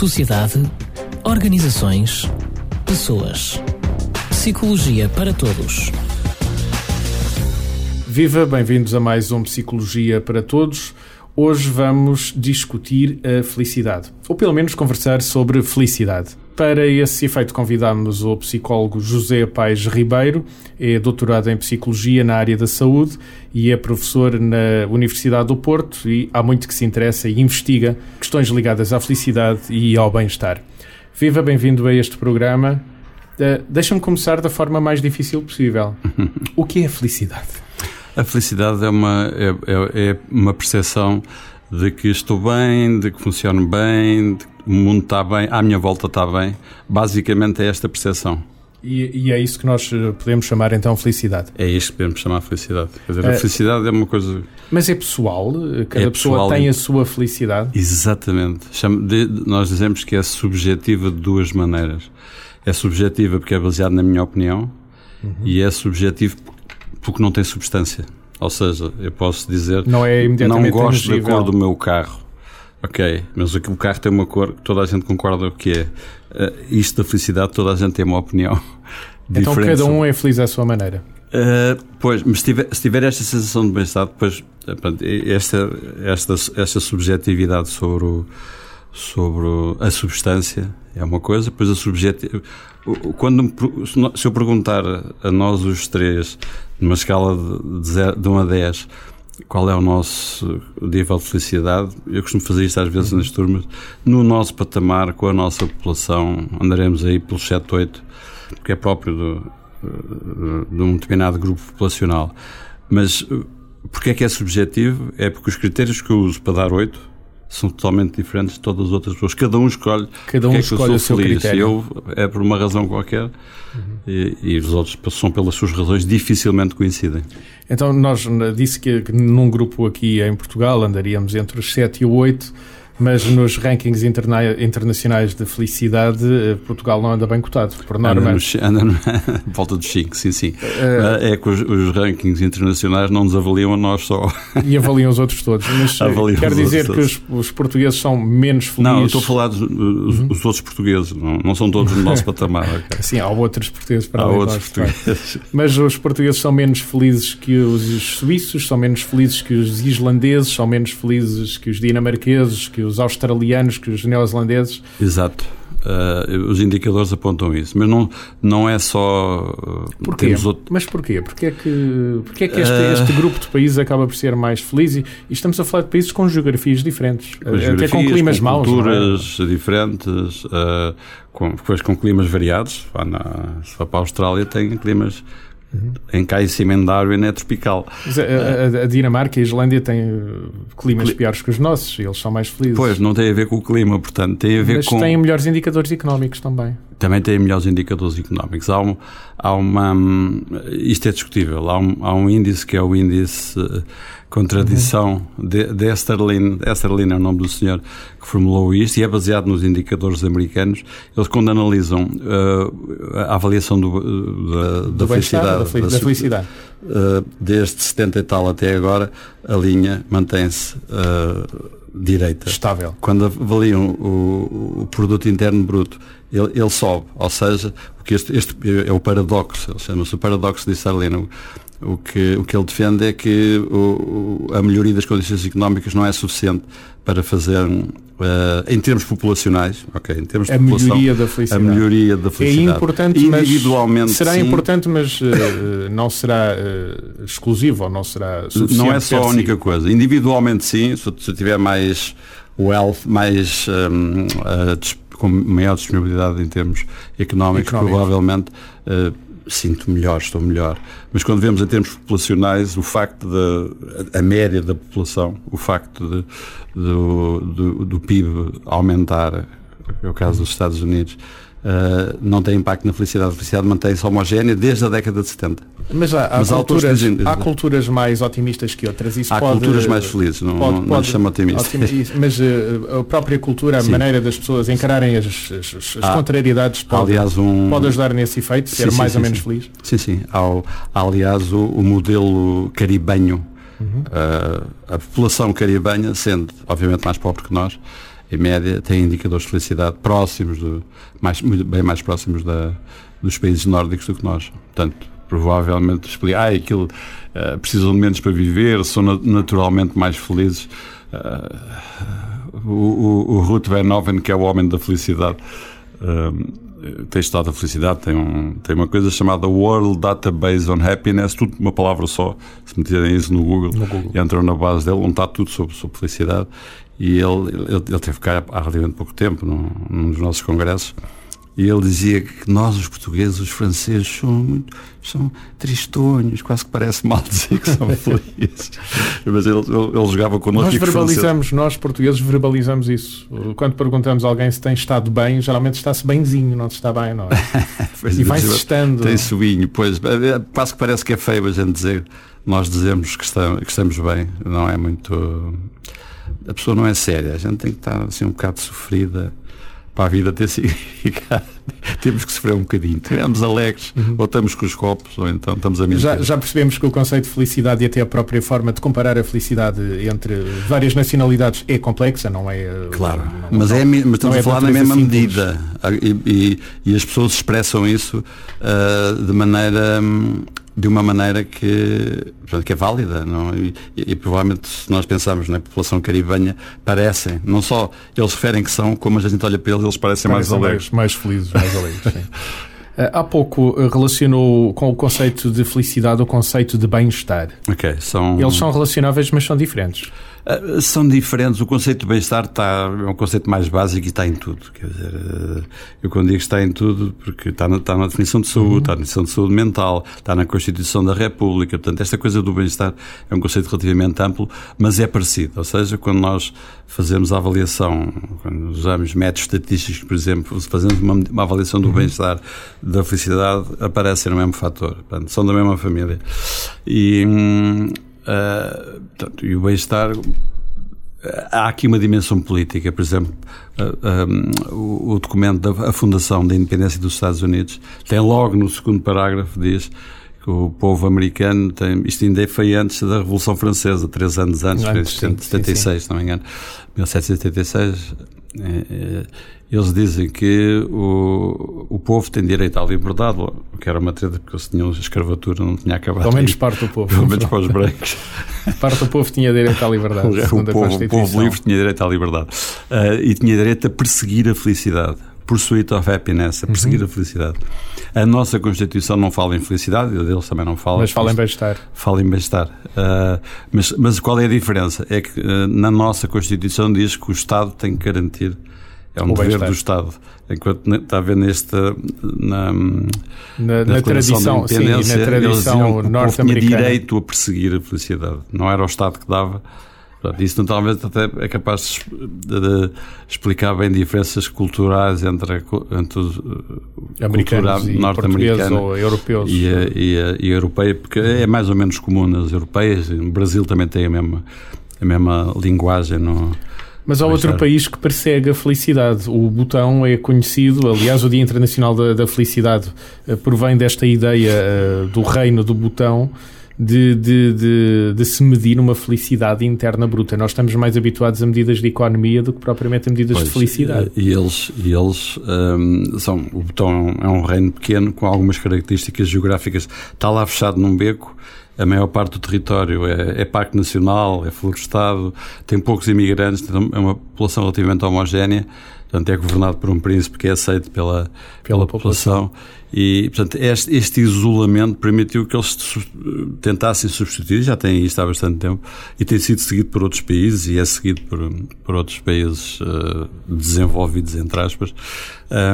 sociedade, organizações, pessoas. Psicologia para todos. Viva, bem-vindos a mais um Psicologia para Todos. Hoje vamos discutir a felicidade, ou pelo menos conversar sobre felicidade. Para esse efeito, convidamos o psicólogo José Paes Ribeiro, é doutorado em Psicologia na área da saúde e é professor na Universidade do Porto e há muito que se interessa e investiga questões ligadas à felicidade e ao bem-estar. Viva, bem-vindo a este programa. Uh, Deixa-me começar da forma mais difícil possível. O que é a felicidade? A felicidade é uma, é, é, é uma percepção de que estou bem, de que funciono bem, de que o mundo está bem, à minha volta está bem. Basicamente é esta percepção. E, e, é isso que nós eh, podemos chamar então felicidade. É isto que podemos chamar felicidade. Quer dizer, a é, felicidade é uma coisa. Mas é pessoal? Cada é pessoa tem a sua felicidade? Exatamente. Nós dizemos que é subjetiva de duas maneiras. É subjetiva porque é baseada na minha opinião uhum. e é subjetivo porque não tem substância. Ou seja, eu posso dizer não, é não gosto da cor do meu carro. Ok, mas o carro tem uma cor que toda a gente concorda que é. Uh, isto da felicidade, toda a gente tem uma opinião então diferente. Cada um é feliz à sua maneira. Uh, pois, mas se tiver, se tiver esta sensação de bem-estar, depois esta, esta, esta subjetividade sobre, o, sobre a substância é uma coisa, depois a subjetividade. Quando, se eu perguntar a nós os três, numa escala de, de 1 a 10, qual é o nosso nível de felicidade. Eu costumo fazer isto às vezes nas turmas. No nosso patamar, com a nossa população, andaremos aí pelos 7, 8, porque é próprio do, de um determinado grupo populacional. Mas porque é que é subjetivo? É porque os critérios que eu uso para dar 8 são totalmente diferentes de todas as outras pessoas. Cada um escolhe. Cada um é escolhe o seu feliz. critério. Eu é por uma razão qualquer uhum. e, e, os outros são pelas suas razões dificilmente coincidem. Então nós disse que, que num grupo aqui em Portugal andaríamos entre os 7 e o 8 mas nos rankings interna internacionais de felicidade, eh, Portugal não anda bem cotado, por norma. Anda, no, anda volta dos 5, sim, sim. Uh, é que os, os, rankings internacionais não nos avaliam a nós só. E avaliam os outros todos. Mas eh, avaliam quer dizer que os, os, portugueses são menos felizes? Não, estou a falar dos uhum. os outros portugueses, não, não, são todos no nosso patamar. Okay. Sim, há outros portugueses para há outros portugueses. Mas os portugueses são menos felizes que os suíços, são menos felizes que os islandeses, são menos felizes que os dinamarqueses, que os os australianos que os neozelandeses. Exato. Uh, os indicadores apontam isso, mas não, não é só. Uh, porquê? Outro... Mas porquê? Porquê é que, porquê é que este, uh... este, grupo de países acaba por ser mais feliz? E, e, estamos a falar de países com geografias diferentes, com até com climas com maus. É? Culturas é? diferentes, com, com climas variados. Se for para a Austrália, tem climas Uhum. Em cá em cima Darwin é tropical. A, a, a, Dinamarca e a Islândia têm uh, climas Cli... piores que os nossos, eles são mais felizes. Pois, não tem a ver com o clima, portanto, tem a ver Mas com. Mas têm melhores indicadores económicos também. Também têm melhores indicadores económicos. Há, um, há uma. Hum, isto é discutível. Há um, há um índice que é o índice contradição de, de Esterlin. Esterlin é o nome do senhor que formulou isto e é baseado nos indicadores americanos. Eles, quando analisam uh, a avaliação do, da, do da felicidade, da, da felicidade. Uh, desde 70 e tal até agora, a linha mantém-se uh, direita. Estável. Quando avaliam o, o produto interno bruto, ele, ele, sobe. Ou seja, porque este, este é o paradoxo, ele chama-se o paradoxo de Esterlin. O que, o que ele defende é que o, a melhoria das condições económicas não é suficiente para fazer, uh, em termos populacionais, ok, em termos a melhoria da felicidade. A melhoria da felicidade. É importante, Individualmente, será sim. importante, mas uh, não será uh, exclusivo ou não será suficiente. Não é só a única coisa. Individualmente, sim, se, se tiver mais wealth, mais um, com maior disponibilidade em termos económicos, Económico. provavelmente sinto melhor, estou melhor. Mas quando vemos em termos populacionais, o facto de a média da população, o facto de, do, do, do PIB aumentar, é o caso dos Estados Unidos, uh, não tem impacto na felicidade. A felicidade mantém-se homogénea desde a década de 70. Mas há, há, Mas culturas, dizem, há culturas mais otimistas que outras. Isso há pode, culturas mais felizes, não, pode, não, não chama otimista. Mas uh, a própria cultura, a sim. maneira das pessoas encararem as, as, as há, contrariedades pode, aliás, um, pode ajudar nesse efeito, ser sim, mais sim, ou menos feliz? Sim, sim. Há, há aliás, o, o modelo caribenho. Uhum. Uh, a população caribenha, sendo obviamente mais pobre que nós, em média, têm indicadores de felicidade próximos, do, mais, bem mais próximos da, dos países nórdicos do que nós. Portanto, provavelmente explicar, ah, aquilo uh, precisam de menos para viver, são naturalmente mais felizes. Uh, o, o, o Ruth Van que é o homem da felicidade, uh, tem estado da felicidade, tem, um, tem uma coisa chamada World Database on Happiness, tudo uma palavra só. Se meterem isso no Google, no Google. entram na base dele, onde está tudo sobre, sobre felicidade. E ele, ele, ele teve cá há relativamente pouco tempo, num, num dos nossos congressos. E ele dizia que nós, os portugueses, os franceses, são muito, são tristonhos, quase que parece mal dizer que são felizes. Mas ele, ele, jogava connosco. Nós verbalizamos, nós portugueses verbalizamos isso. Quando perguntamos a alguém se tem estado bem, geralmente está-se bemzinho, não se está bem, não é? e vai-se estando. Tem suinho, pois. É, é, quase que parece que é feio a gente dizer. Nós dizemos que estamos, que estamos bem, não é muito. A pessoa não é séria, a gente tem que estar assim um bocado sofrida para a vida ter significado, temos que sofrer um bocadinho. Estivemos alegres, uhum. ou estamos com os copos, ou então estamos a mentir. Já, já, percebemos que o conceito de felicidade e até a própria forma de comparar a felicidade entre várias nacionalidades é complexa, não é? Claro, não, mas, é, mas estamos é a falar na mesma simples. medida e, e, e, as pessoas expressam isso uh, de maneira. Um, de uma maneira que, que é válida. Não? E, e, e, provavelmente, se nós pensarmos na população caribenha, parecem, não só eles referem que são, como a gente olha para eles, eles parecem, parecem mais alegres. Mais, felizes, mais alegres, sim. Eh, há pouco eh, relacionou com o conceito de felicidade o conceito de bem-estar. Ok, são... Eles são relacionáveis, mas são diferentes. Uh, são diferentes. O conceito de bem-estar está, é um conceito mais básico e está em tudo. Quer dizer, uh, eu quando digo que está em tudo, porque está na, está na definição de saúde, uhum. está na definição de saúde mental, está na Constituição da República. Portanto, esta coisa do bem-estar é um conceito relativamente amplo, mas é parecido. Ou seja, quando nós fazemos a avaliação, quando usamos métodos estatísticos, por exemplo, fazemos uma, uma avaliação do uhum. bem-estar, da felicidade, aparecem no mesmo fator. Portanto, são da mesma família. E. Hum, Uh, portanto, e o bem-estar. Há aqui uma dimensão política, por exemplo, uh, ah, um, ah, o, documento da Fundação da Independência dos Estados Unidos tem logo no segundo parágrafo diz que o povo americano tem, isto ainda foi antes da Revolução Francesa, três anos antes, antes foi em 76, se não me engano, 1776, é, é, eles dizem que o, o povo tem direito à liberdade, o que era uma treta porque eles tinham escravatura, não tinha acabado. Pelo menos parte do povo. Pelo menos para os brancos. parte do povo tinha direito à liberdade. O, povo, o povo livre tinha direito à liberdade. Uh, e tinha direito a perseguir a felicidade. Pursuit of happiness, a perseguir uhum. a felicidade. A nossa Constituição não fala em felicidade, a deles também não fala. Mas fala em bem-estar. Fala em bem-estar. Uh, mas, mas qual é a diferença? É que uh, na nossa Constituição diz que o Estado tem que garantir é um dever do Estado. Enquanto está a ver neste na, na, na tradição, sim, na tradição norte-americana. tinha direito a perseguir a felicidade. Não era o Estado que dava. Portanto, isso talvez até é capaz de, de, explicar bem diferenças culturais entre, a, entre a cultura norte-americana ou europeus. E a, e, a, e a europeia, porque é mais ou menos comum nas europeias. No Brasil também tem a mesma, a mesma linguagem. No, mas há outro país que persegue a felicidade. O Butão é conhecido, aliás, o Dia Internacional da, da Felicidade uh, provém desta ideia uh, do reino do Butão. De, de, de, de, se medir uma felicidade interna bruta. Nós estamos mais habituados a medidas de economia do que propriamente a medidas pois, de felicidade. E eles, e eles um, são. O Butão é um reino pequeno com algumas características geográficas. Está lá fechado num beco a maior parte do território é, é parque nacional, é florestado, tem poucos imigrantes, é uma população relativamente homogénea, portanto é governado por um príncipe que é aceito pela, pela, pela população. população. E, portanto, este, este, isolamento permitiu que eles tentassem substituir, já têm isto há bastante tempo, e tem sido seguido por outros países, e é seguido por, por outros países uh, desenvolvidos, entre aspas,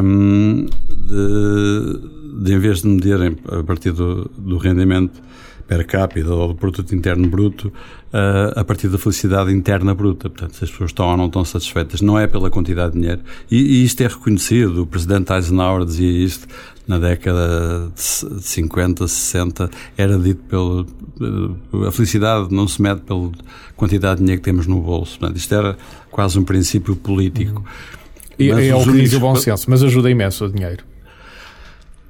um, de, de, em vez de medirem a partir do, do rendimento per capita ou do produto interno bruto uh, a partir da felicidade interna bruta. Portanto, se as pessoas estão ou não estão satisfeitas, não é pela quantidade de dinheiro. E, e isto é reconhecido. O presidente Eisenhower dizia isto na década de 50, 60. Era dito pelo. A felicidade não se mede pela quantidade de dinheiro que temos no bolso. Portanto, isto era quase um princípio político. E, é o que diz o bom senso, mas ajuda imenso o dinheiro.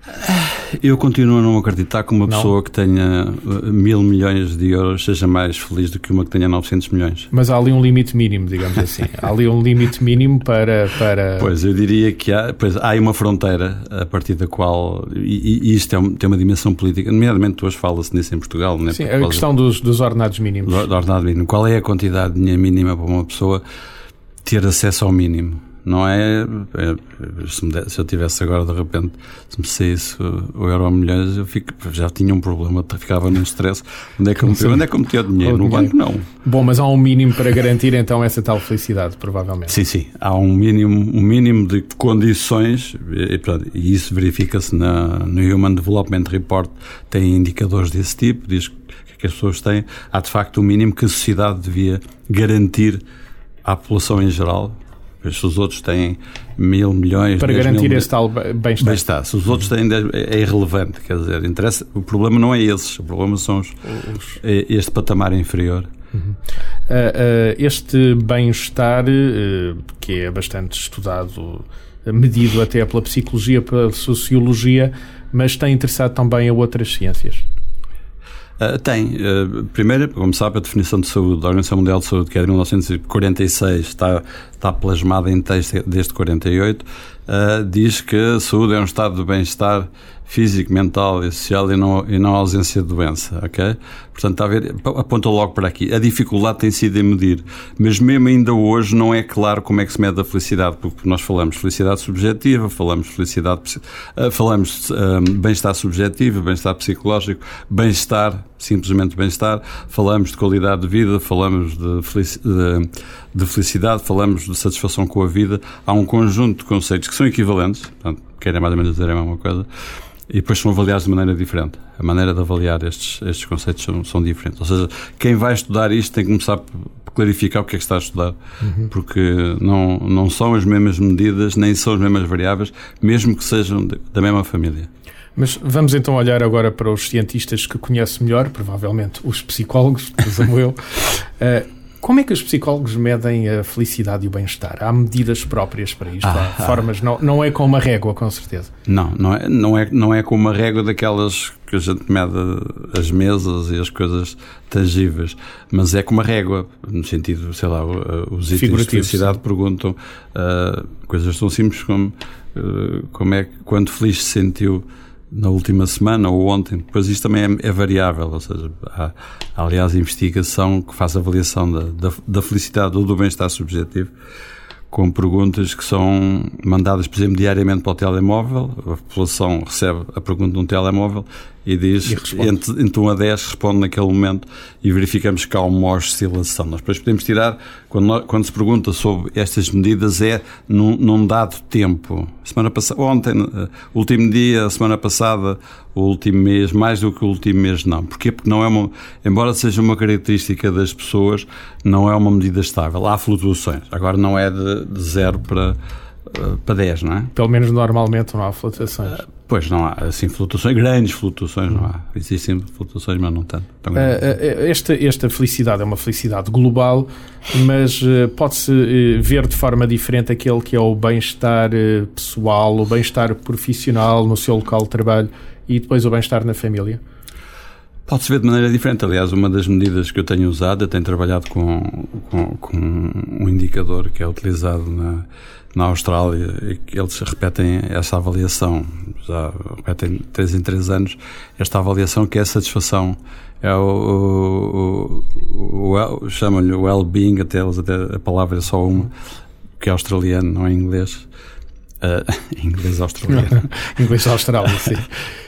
Eu continuo a não acreditar que uma Não? pessoa que tenha uh, mil milhões de euros seja mais feliz do que uma que tenha 900 milhões. Mas há ali um limite mínimo, digamos assim. há ali um limite mínimo para. para... Pois, eu diria que há, pois, há uma fronteira a partir da qual. E, e isto é tem uma dimensão política, nomeadamente hoje fala-se nisso em Portugal, né, Sim, por a questão dos, dos ordenados mínimos. do, do ordenado mínimo. Qual é a quantidade de dinheiro mínima para uma pessoa ter acesso ao mínimo? Não é. é- se, me de- se eu tivesse agora de repente, se me saísse o euro milhões, eu fico, já tinha um problema, ficava num stress. Onde é que eu metia, onde é que eu metia o dinheiro? O No banco, não. Bom, mas há um mínimo para garantir então essa tal felicidade, provavelmente. Sim, sim. Há um mínimo, um mínimo de condições, e, portanto, e isso verifica-se no Human Development Report, tem indicadores desse tipo, diz que as pessoas têm. Há de facto um mínimo que a sociedade devia garantir à população em geral. Se os outros têm mil milhões. Para 10 mil garantir milhões- esse tal be- bem-estar. Bem está. Se os outros têm 10, é é irrelevante, quer dizer, interessa, o problema não é esses, o problema são os, é este patamar inferior. Ah, ah, este bem-estar, eh, que é bastante estudado, medido até pela psicologia, pela sociologia, mas tem interessado também a outras ciências. Uh, tem. Uh, primeiro, como sabe, a definição de saúde da Organização Mundial de Saúde, que é de 1946, está, está plasmada em texto desde 48, uh, diz que a saúde é um estado de bem-estar físico, mental e social e não, e não a ausência de doença, ok? Portanto, está a ver, aponta logo para aqui. A dificuldade tem sido em medir, mas mesmo ainda hoje não é claro como é que se mede a felicidade, porque nós falamos de felicidade subjetiva, falamos de felicidade, uh, falamos uh, bem-estar subjetivo, bem-estar psicológico, bem-estar, simplesmente bem-estar, falamos de qualidade de vida, falamos de, felici- de, de felicidade, falamos de satisfação com a vida. Há um conjunto de conceitos que são equivalentes, portanto, querem mais ou menos dizer a mesma coisa, e depois são avaliados de maneira diferente. A maneira de avaliar estes, estes conceitos são, são diferentes. Ou seja, quem vai estudar isto tem que começar por clarificar o que é que está a estudar, porque não, não são as mesmas medidas, nem são as mesmas variáveis, mesmo que sejam de- da mesma família. Mas vamos então olhar agora para os cientistas que conhece melhor, provavelmente os psicólogos, presumo eu. Uh, como é que os psicólogos medem a felicidade e o bem-estar? Há medidas próprias para isto? Ah, há formas, não, não é com uma régua, com certeza. Não, não é, não é, não é com uma régua daquelas que a gente mede as mesas e as coisas tangíveis, mas é com uma régua, no sentido, sei lá, o- os itens de felicidade perguntam ah, coisas tão simples como ah, como é que, quando feliz se sentiu na última semana ou ontem, depois isto também é, é variável, ou seja, há, aliás investigação que faz avaliação da, da, da felicidade ou do bem-estar subjetivo com perguntas que são mandadas, por exemplo, diariamente para o telemóvel. A população recebe a pergunta num telemóvel e diz, E entre, entre 1 a 10, responde naquele momento e verificamos que há uma oscilação. Nós depois podemos tirar, quando, nós- quando se pergunta sobre estas medidas, é num, num dado tempo. Semana passada, ontem, eh, último dia, semana passada, o último mês, mais do que o último mês, não. Porquê? Porque não é uma, embora seja uma característica das pessoas, não é uma medida estável. Há flutuações. Agora não é de, de 0 para, eh, para 10, não é? Pelo menos normalmente não há flutuações. Pois não há assim flutuações, grandes flutuações não há. Existem flutuações, mas não tanto. tão grandes. Uh, uh, esta, esta felicidade é uma felicidade global, mas pode-se ver de forma diferente aquele que é o bem-estar pessoal, o bem-estar profissional no seu local de trabalho e depois o bem-estar na família. Pode-se ver de maneira diferente. Aliás, uma das medidas que eu tenho usado, eu tenho trabalhado com, com, com um indicador que é utilizado na, na Austrália e que eles repetem essa avaliação, já repetem três em três anos, esta avaliação que é a satisfação. É o, o, o chamam-lhe o well-being, até, eles- até a palavra é só uma, que é australiano, não é inglês. Uh, inglês australiano. Inglês austral, sim.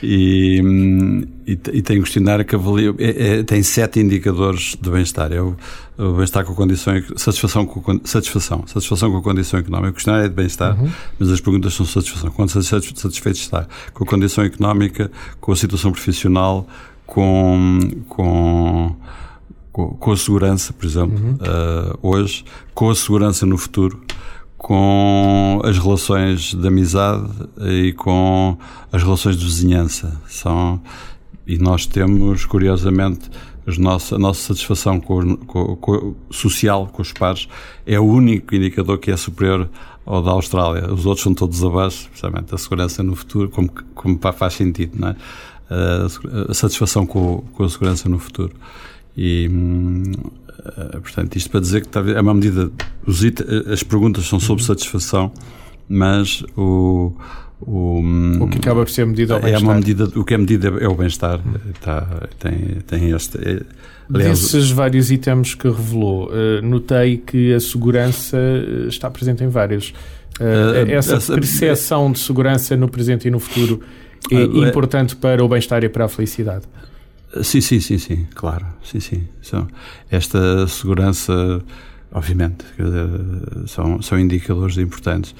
e, hum, e, e tem um questionário que avalia, é- é- tem sete indicadores de bem-estar. É o, o bem-estar com a condição, satisfação com satisfação, satisfação com a condição económica. O questionário é de bem-estar, mas as perguntas são satisfação. Quando satis- satisfeito está com a condição económica, com a situação profissional, com, com, com, a segurança, por exemplo, uh, hoje, com a segurança no futuro, com as relações de amizade e com as relações de vizinhança. São, e nós temos, curiosamente, a nossa satisfação com, com, com, social com os pares é o único indicador que é superior ao da Austrália. Os outros são todos abaixo, precisamente a segurança no futuro, como, como faz sentido, não é? A, a satisfação com, com a segurança no futuro. E, hum, portanto, isto para dizer que é uma medida. Os it, as perguntas são sobre satisfação, mas o. O, o que acaba por ser medida é uma medida o que é medida é o bem-estar tá, tem tem este é, aliás, desses vários itens que revelou notei que a segurança eh, está presente em vários essa, essa percepção de segurança no presente e no futuro é importante para o bem-estar e para a felicidade Sim, sim, sim, sim, claro, sim, sim. São, esta segurança, obviamente, são, são indicadores importantes.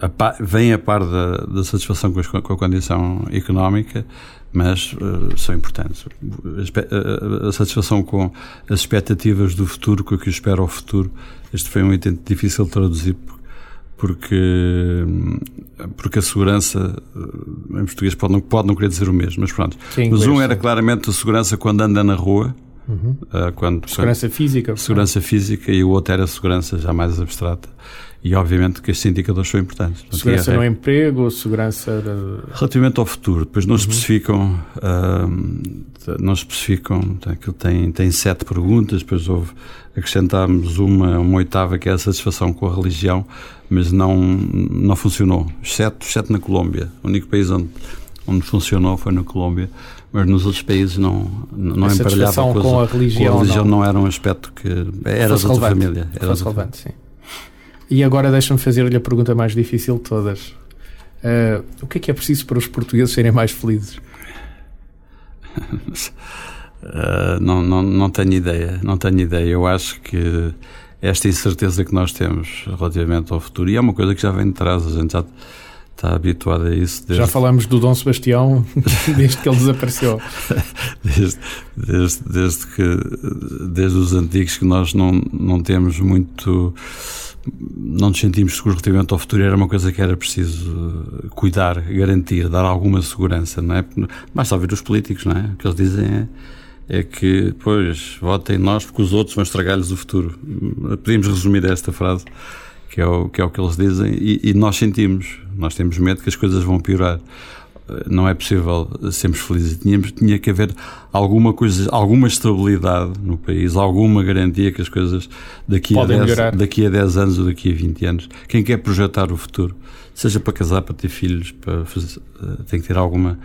A, vem a par da, da satisfação com, com, a condição económica, mas uh, são importantes. A, a, a, satisfação com as expectativas do futuro, com o que espera o futuro. Este foi um item difícil de traduzir, porque, porque a segurança, em português, pode não, pode não querer dizer o mesmo, mas pronto. Sim, mas um era claramente a segurança quando anda na rua. Uhum. Uh, quando, segurança quando, física. Segurança física e o outro era segurança já mais abstrata. E obviamente que estes indicadores são importantes. Segurança no emprego, segurança. Relativamente ao futuro, depois não uhum. especificam, uh, não especificam, aquilo tem, tem sete perguntas, depois houve, acrescentámos uma, uma oitava que é a satisfação com a religião, mas não, não funcionou. Exceto, exceto na Colômbia. O único país onde, onde funcionou foi na Colômbia, mas nos outros países não, não emparelhava com, com a religião. Com a religião não. não. era um aspecto que era da outra família. Era Fosse relevante, sim. E agora deixa-me fazer-lhe a pergunta mais difícil de todas. Uh, o que é que é preciso para os portugueses serem mais felizes? uh, não, não, não tenho ideia, não tenho ideia. Eu acho que esta incerteza que nós temos relativamente ao futuro, e é uma coisa que já vem de trás, a gente já está habituado a isso. Desde... Já falamos do Dom Sebastião desde que ele desapareceu. desde, desde, desde, que, desde os antigos que nós não, não temos muito não nos sentimos seguros relativamente ao futuro, era uma coisa que era preciso cuidar, garantir, dar alguma segurança, não é? Mas só ver os políticos, não é? O que eles dizem é, é que, pois, votem nós porque os outros vão estragar-lhes o futuro. Podemos resumir esta frase, que é o que, é o que eles dizem, e, e nós sentimos, nós temos medo que as coisas vão piorar não é possível sermos felizes. Tínhamos, tinha que haver alguma coisa, alguma estabilidade no país, alguma garantia que as coisas daqui, a 10, daqui a 10 anos ou daqui a 20 anos, quem quer projetar o futuro, seja para casar, para ter filhos, para fazer, eh, tem que ter alguma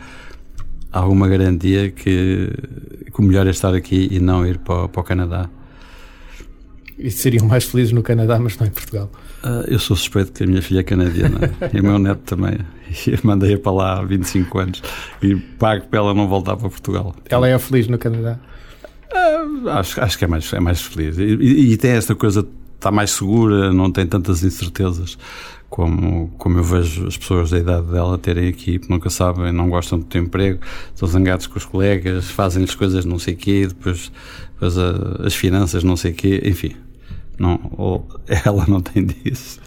alguma garantia que, que o melhor é estar aqui e não ir para, para o Canadá. E seriam mais felizes no Canadá, mas não em Portugal. Uh, eu sou suspeito que a minha filha é canadiana e o meu neto também. E mandei-a para lá há 25 anos e pago para ela não voltar para Portugal. Ela é feliz no Canadá? Uh, acho, acho que é mais, é mais feliz. E, e, e tem esta coisa, está mais segura, não tem tantas incertezas como, como eu vejo as pessoas da idade dela terem aqui, porque nunca sabem, não gostam do teu emprego, estão zangados com os colegas, fazem-lhes coisas não sei o quê, depois, depois a, as finanças não sei o quê, enfim. Não, ou ela não tem disso.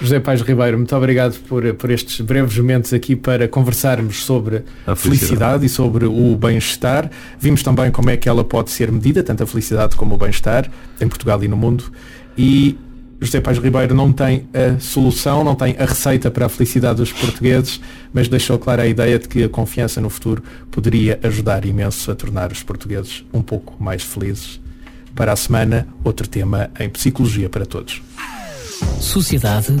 José Pais Ribeiro, muito obrigado por, por estes breves momentos aqui para conversarmos sobre a felicidade, felicidade e sobre o bem-estar. Vimos também como é que ela pode ser medida, tanto a felicidade como o bem-estar, em Portugal e no mundo. E José Pais Ribeiro não tem a solução, não tem a receita para a felicidade dos portugueses, mas deixou clara a ideia de que a confiança no futuro poderia ajudar imenso a tornar os portugueses um pouco mais felizes. Para a semana, outro tema em Psicologia para Todos. Sociedade,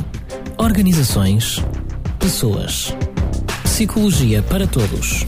organizações, pessoas. Psicologia para Todos